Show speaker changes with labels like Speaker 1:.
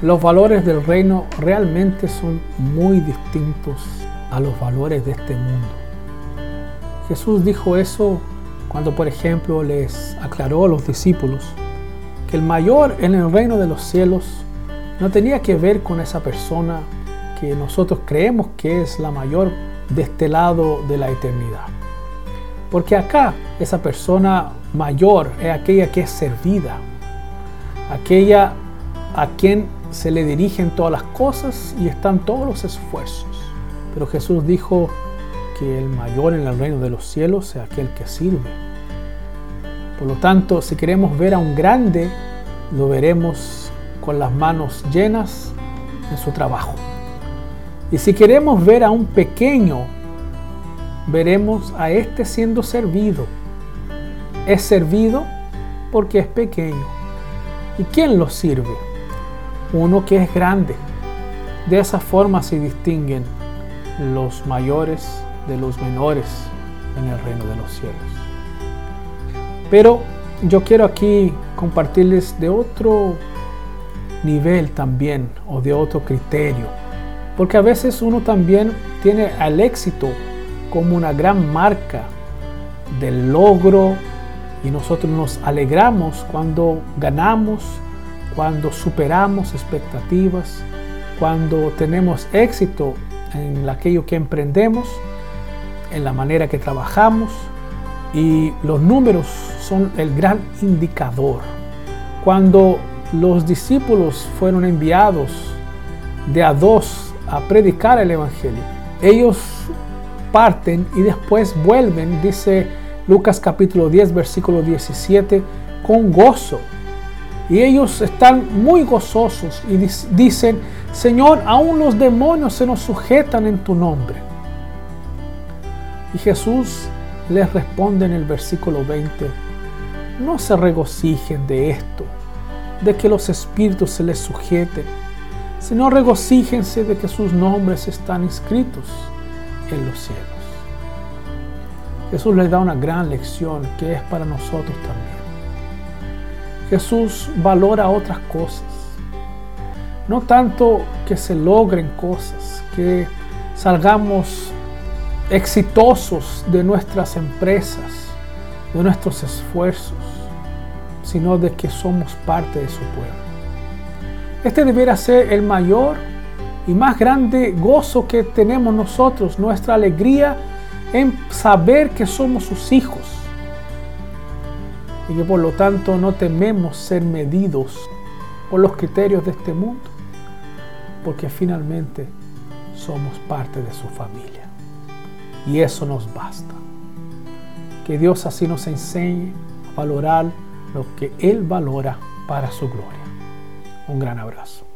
Speaker 1: los valores del reino realmente son muy distintos a los valores de este mundo. Jesús dijo eso cuando, por ejemplo, les aclaró a los discípulos que el mayor en el reino de los cielos no tenía que ver con esa persona que nosotros creemos que es la mayor de este lado de la eternidad. Porque acá esa persona mayor es aquella que es servida, aquella a quien se le dirigen todas las cosas y están todos los esfuerzos. Pero Jesús dijo que el mayor en el reino de los cielos es aquel que sirve. Por lo tanto, si queremos ver a un grande, lo veremos con las manos llenas en su trabajo. Y si queremos ver a un pequeño, veremos a este siendo servido. Es servido porque es pequeño. ¿Y quién lo sirve? Uno que es grande. De esa forma se distinguen los mayores de los menores en el reino de los cielos. Pero yo quiero aquí compartirles de otro nivel también o de otro criterio porque a veces uno también tiene al éxito como una gran marca del logro y nosotros nos alegramos cuando ganamos, cuando superamos expectativas, cuando tenemos éxito en aquello que emprendemos, en la manera que trabajamos y los números son el gran indicador. Cuando los discípulos fueron enviados de a dos a predicar el Evangelio. Ellos parten y después vuelven, dice Lucas capítulo 10, versículo 17, con gozo. Y ellos están muy gozosos y dicen, Señor, aún los demonios se nos sujetan en tu nombre. Y Jesús les responde en el versículo 20, no se regocijen de esto, de que los espíritus se les sujeten sino regocíjense de que sus nombres están inscritos en los cielos. Jesús les da una gran lección que es para nosotros también. Jesús valora otras cosas. No tanto que se logren cosas, que salgamos exitosos de nuestras empresas, de nuestros esfuerzos, sino de que somos parte de su pueblo. Este debería ser el mayor y más grande gozo que tenemos nosotros, nuestra alegría en saber que somos sus hijos y que por lo tanto no tememos ser medidos por los criterios de este mundo, porque finalmente somos parte de su familia y eso nos basta. Que Dios así nos enseñe a valorar lo que Él valora para su gloria. Un gran abrazo.